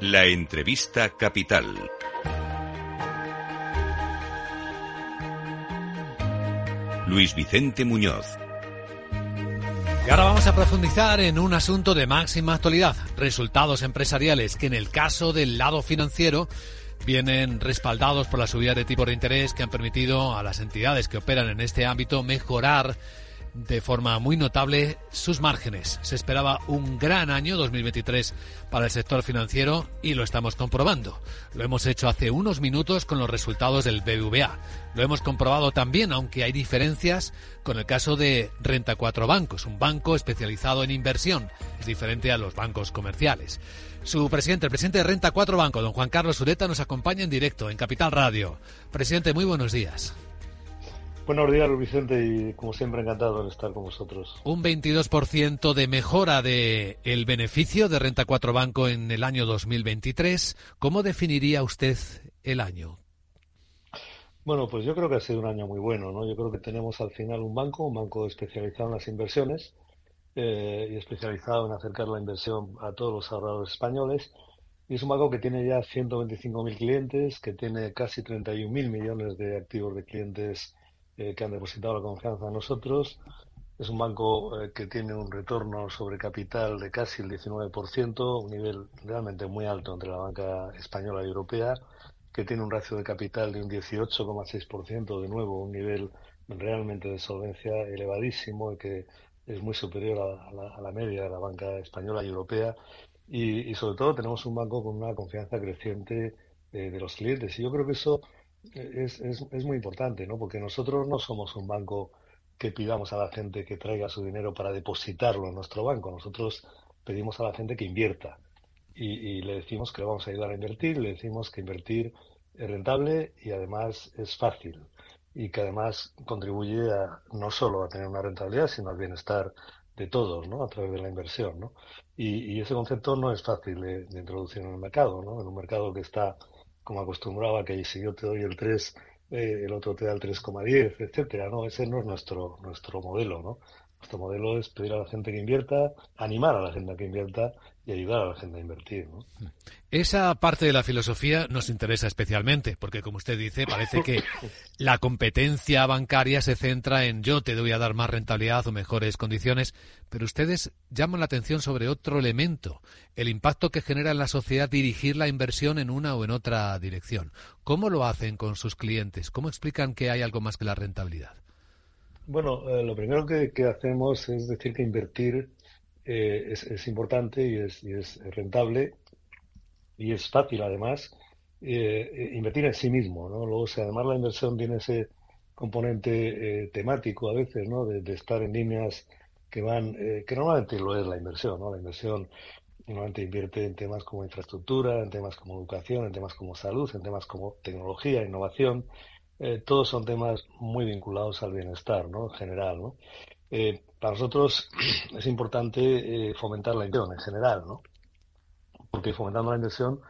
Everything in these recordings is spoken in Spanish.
La entrevista capital. Luis Vicente Muñoz. Y ahora vamos a profundizar en un asunto de máxima actualidad, resultados empresariales que en el caso del lado financiero vienen respaldados por la subida de tipo de interés que han permitido a las entidades que operan en este ámbito mejorar de forma muy notable sus márgenes. Se esperaba un gran año 2023 para el sector financiero y lo estamos comprobando. Lo hemos hecho hace unos minutos con los resultados del BBVA. Lo hemos comprobado también, aunque hay diferencias, con el caso de Renta 4 Bancos, un banco especializado en inversión. Es diferente a los bancos comerciales. Su presidente, el presidente de Renta 4 Banco, don Juan Carlos Ureta, nos acompaña en directo en Capital Radio. Presidente, muy buenos días. Buenos días, Vicente, y como siempre encantado de estar con vosotros. Un 22% de mejora de el beneficio de Renta 4 Banco en el año 2023. ¿Cómo definiría usted el año? Bueno, pues yo creo que ha sido un año muy bueno, ¿no? Yo creo que tenemos al final un banco, un banco especializado en las inversiones eh, y especializado en acercar la inversión a todos los ahorradores españoles. Y es un banco que tiene ya 125.000 clientes, que tiene casi 31.000 millones de activos de clientes eh, que han depositado la confianza en nosotros. Es un banco eh, que tiene un retorno sobre capital de casi el 19%, un nivel realmente muy alto entre la banca española y europea, que tiene un ratio de capital de un 18,6%, de nuevo un nivel realmente de solvencia elevadísimo y que es muy superior a, la, media de la banca española y europea. Y, sobre todo tenemos un banco con una confianza creciente eh, de los clientes. Y yo creo que eso es, es, es, muy importante, ¿no? Porque nosotros no somos un banco que pidamos a la gente que traiga su dinero para depositarlo en nuestro banco. Nosotros pedimos a la gente que invierta y, le decimos que le vamos a ayudar a invertir, le decimos que invertir es rentable y además es fácil y que además contribuye a, no solo a tener una rentabilidad, sino al bienestar de todos, ¿no? A través de la inversión, ¿no? Y, ese concepto no es fácil de, de, introducir en el mercado, ¿no? En un mercado que está como acostumbraba, que si yo te doy el 3, eh, el otro te da el 3,10, etcétera, ¿no? Ese no es nuestro, nuestro modelo, ¿no? Nuestro modelo es pedir a la gente que invierta, animar a la gente a que invierta y ayudar a la gente a invertir. ¿no? Esa parte de la filosofía nos interesa especialmente, porque como usted dice, parece que la competencia bancaria se centra en yo te doy a dar más rentabilidad o mejores condiciones, pero ustedes llaman la atención sobre otro elemento, el impacto que genera en la sociedad dirigir la inversión en una o en otra dirección. ¿Cómo lo hacen con sus clientes? ¿Cómo explican que hay algo más que la rentabilidad? Bueno, eh, lo primero que, hacemos es decir que invertir eh, es, importante y es, rentable y es fácil además eh, invertir en sí mismo, ¿no? Luego, si además la inversión tiene ese componente temático a veces, ¿no? De, estar en líneas que van, que normalmente lo es la inversión, ¿no? La inversión normalmente invierte en temas como infraestructura, en temas como educación, en temas como salud, en temas como tecnología, innovación, eh, todos son temas muy vinculados al bienestar, ¿no? En general, ¿no? Eh, para nosotros es importante eh, fomentar la inversión en general, ¿no? Porque fomentando la inversión,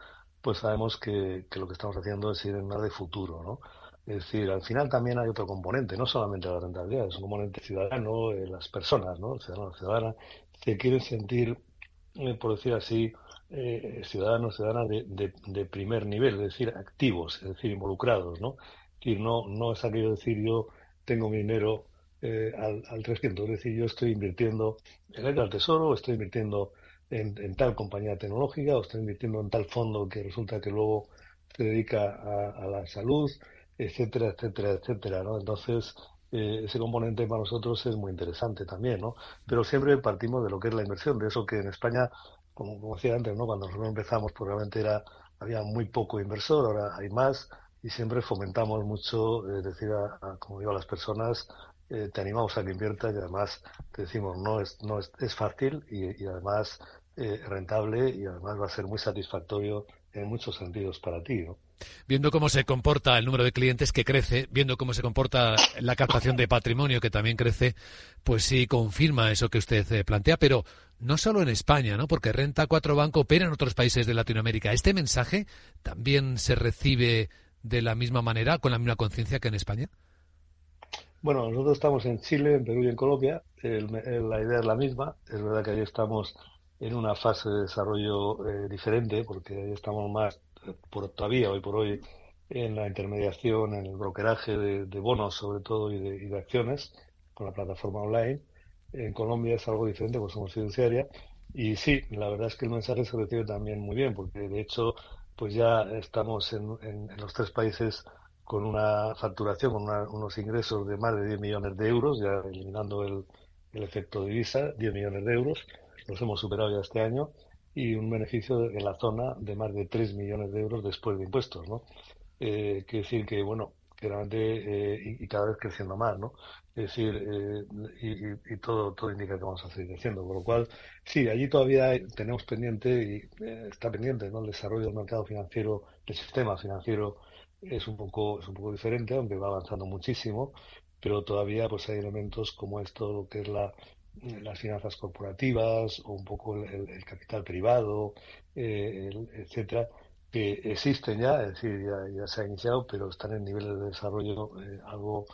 pues sabemos que, lo que estamos haciendo es ir en una de futuro, ¿no? Es decir, al final también hay otro componente, no solamente la rentabilidad, es un componente ciudadano, las personas, ¿no? Ciudadanos, ciudadanas, que quieren sentir, por decir así, ciudadanos, ciudadanas de, de, primer nivel, es decir, activos, es decir, involucrados, ¿no? Decir, no, no es aquello de decir yo tengo mi dinero eh, al, al 300, es decir, yo estoy invirtiendo en el tesoro, estoy invirtiendo en, tal compañía tecnológica, o estoy invirtiendo en tal fondo que resulta que luego se dedica a, la salud, etcétera, etcétera, etcétera, ¿no? Entonces, eh, ese componente para nosotros es muy interesante también, ¿no? Pero siempre partimos de lo que es la inversión, de eso que en España, como, como decía antes, ¿no? Cuando nosotros empezamos, probablemente era, había muy poco inversor, ahora hay más, y siempre fomentamos mucho, es decir, a, como digo, a las personas, eh, te animamos a que inviertas y además te decimos, no es, no es, es fácil y, además eh, rentable y además va a ser muy satisfactorio en muchos sentidos para ti, ¿no? Viendo cómo se comporta el número de clientes que crece, viendo cómo se comporta la captación de patrimonio que también crece, pues sí confirma eso que usted eh, plantea, pero no solo en España, ¿no? Porque Renta 4 Banco opera en otros países de Latinoamérica. ¿Este mensaje también se recibe de la misma manera, con la misma conciencia que en España? Bueno, nosotros estamos en Chile, en Perú y en Colombia. la idea es la misma. Es verdad que ahí estamos en una fase de desarrollo eh, diferente, porque estamos más por todavía hoy por hoy en la intermediación, en el brokeraje de, bonos sobre todo y de, acciones con la plataforma online. En Colombia es algo diferente, pues somos fiduciaria. Y sí, la verdad es que el mensaje se recibe también muy bien, porque de hecho, pues ya estamos en, los tres países con una facturación, con unos ingresos de más de 10 millones de euros, ya eliminando el, el efecto divisa, 10 millones de euros, los hemos superado ya este año, y un beneficio en la zona de más de 3 millones de euros después de impuestos, ¿no? eh, quiere decir que, bueno, eh, y, cada vez creciendo más, ¿no? Es decir, eh, y, todo, todo indica que vamos a seguir creciendo. Por lo cual, sí, allí todavía tenemos pendiente, y eh, está pendiente, ¿no? El desarrollo del mercado financiero, del sistema financiero es un poco, es un poco diferente, aunque va avanzando muchísimo, pero todavía pues hay elementos como esto, lo que es la, las finanzas corporativas o un poco el, capital privado, eh, etcétera, que existen ya, es decir, ya, se ha iniciado, pero están en niveles de desarrollo eh, algo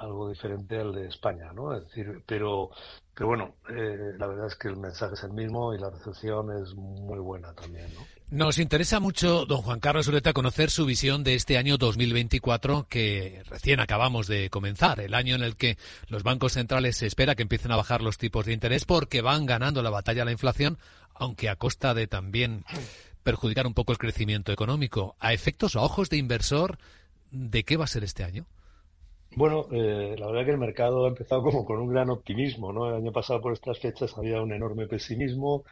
algo diferente al de España, ¿no? Es decir, pero, pero bueno, eh, la verdad es que el mensaje es el mismo y la recepción es muy buena también, ¿no? Nos interesa mucho, don Juan Carlos Ureta, conocer su visión de este año 2024 que recién acabamos de comenzar, el año en el que los bancos centrales se espera que empiecen a bajar los tipos de interés porque van ganando la batalla a la inflación, aunque a costa de también perjudicar un poco el crecimiento económico. A efectos a ojos de inversor, ¿de qué va a ser este año? Bueno, eh, la verdad que el mercado ha empezado como con un gran optimismo, ¿no? El año pasado por estas fechas había un enorme pesimismo,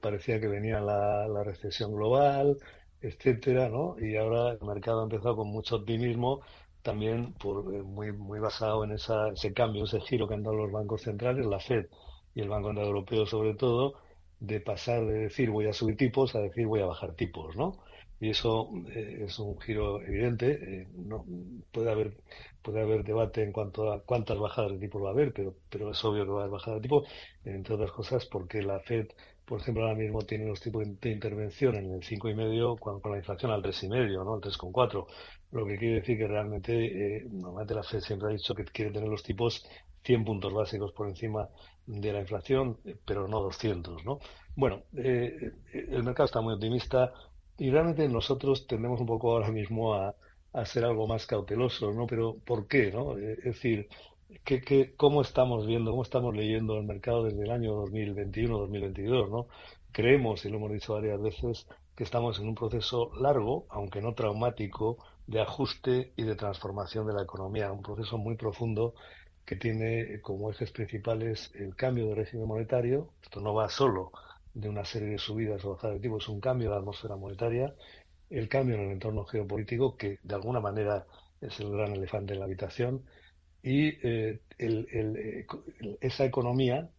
parecía que venía la, recesión global, etcétera, ¿no? Y ahora el mercado ha empezado con mucho optimismo, también por, eh, muy, muy basado en esa, ese cambio, ese giro que han dado los bancos centrales, la Fed y el Banco Central Europeo sobre todo, de pasar de decir voy a subir tipos a decir voy a bajar tipos, ¿no? Y eso eh, es un giro evidente. Eh, no puede haber puede haber debate en cuanto a cuántas bajadas de tipos va a haber, pero pero es obvio que va a haber bajadas de tipos, entre otras cosas porque la Fed, por ejemplo, ahora mismo tiene los tipos de intervención en el 5,5 con, con la inflación al 3,5, ¿no? Al 3,4. Lo que quiere decir que realmente, eh, normalmente la Fed siempre ha dicho que quiere tener los tipos 100 puntos básicos por encima de la inflación, pero no 200, ¿no? Bueno, eh, el mercado está muy optimista y realmente nosotros tendemos un poco ahora mismo a, a ser algo más cautelosos, ¿no? Pero ¿por qué, no? Eh, es decir, ¿qué, qué, cómo estamos viendo, cómo estamos leyendo el mercado desde el año 2021-2022, ¿no? Creemos, y lo hemos dicho varias veces, que estamos en un proceso largo, aunque no traumático, de ajuste y de transformación de la economía, un proceso muy profundo que tiene como ejes principales el cambio de régimen monetario. Esto no va solo de una serie de subidas o bajadas de tipo, es un cambio de la atmósfera monetaria, el cambio en el entorno geopolítico, que de alguna manera es el gran elefante en la habitación, y eh, eh, esa economía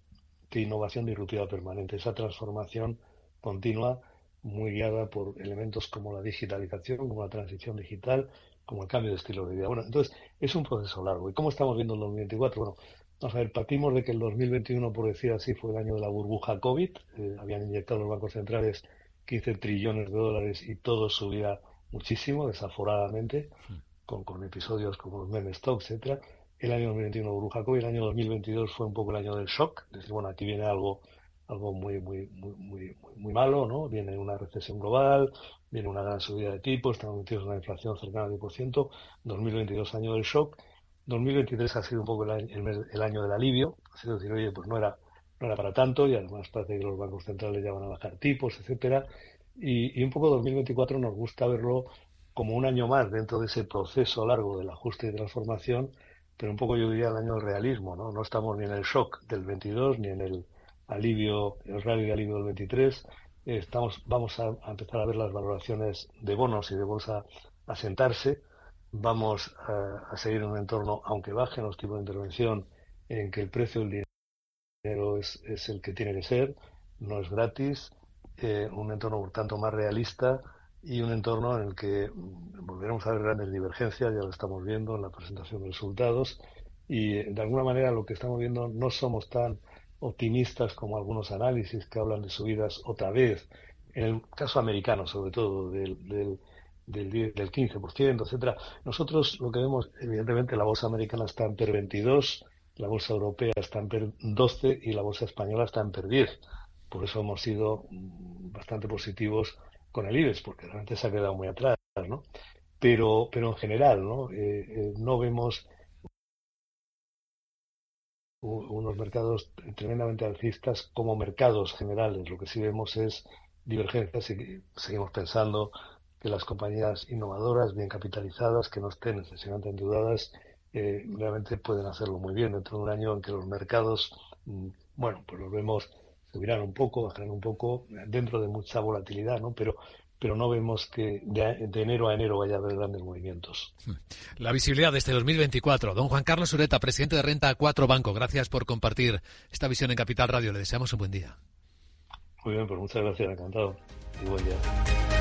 de innovación disruptiva permanente, esa transformación continua muy guiada por elementos como la digitalización, como la transición digital, como el cambio de estilo de vida. Bueno, entonces es un proceso largo. ¿Y cómo estamos viendo el 2024? Bueno, vamos a ver, partimos de que el 2021, por decir así, fue el año de la burbuja COVID. Eh, habían inyectado los bancos centrales 15 trillones de dólares y todo subía muchísimo, desaforadamente, con, con episodios como los meme stock, etcétera. El año 2021 burbuja COVID, el año 2022 fue un poco el año del shock, es decir, bueno, aquí viene algo algo muy, muy, muy, muy, muy malo, ¿no? Viene una recesión global, viene una gran subida de tipos, estamos metidos en una inflación cercana al 10%, 2022 año del shock, 2023 ha sido un poco el año, el, año del alivio, ha sido decir, oye, pues no era, no era para tanto y además parece que los bancos centrales ya van a bajar tipos, etcétera, y, y un poco 2024 nos gusta verlo como un año más dentro de ese proceso largo del ajuste y transformación, pero un poco yo diría el año del realismo, ¿no? No estamos ni en el shock del 22 ni en el alivio, el rally de alivio del 23. estamos, vamos a, empezar a ver las valoraciones de bonos y de bolsa asentarse. Vamos a, seguir en un entorno, aunque bajen los tipos de intervención, en que el precio del dinero es, es el que tiene que ser, no es gratis, eh, un entorno por tanto más realista y un entorno en el que volveremos a ver grandes divergencias, ya lo estamos viendo en la presentación de resultados, y de alguna manera lo que estamos viendo no somos tan optimistas como algunos análisis que hablan de subidas otra vez, en el caso americano sobre todo, del, del, del, del 15%, etcétera. Nosotros lo que vemos, evidentemente, la bolsa americana está en PER 22, la bolsa europea está en PER 12 y la bolsa española está en PER 10. por eso hemos sido bastante positivos con el IBEX, porque realmente se ha quedado muy atrás, ¿no? Pero, pero en general, ¿no? Eh, no vemos unos mercados tremendamente alcistas como mercados generales. Lo que sí vemos es divergencias y seguimos pensando que las compañías innovadoras, bien capitalizadas, que no estén excesivamente endeudadas, eh, realmente pueden hacerlo muy bien dentro de un año en que los mercados, mm, bueno, pues los vemos subirán un poco, bajarán un poco, dentro de mucha volatilidad, ¿no? Pero pero no vemos que de, enero a enero vaya a haber grandes movimientos. La visibilidad de este 2024. Don Juan Carlos Ureta, presidente de Renta 4 Banco, gracias por compartir esta visión en Capital Radio. Le deseamos un buen día. Muy bien, pues muchas gracias, encantado. Y buen día.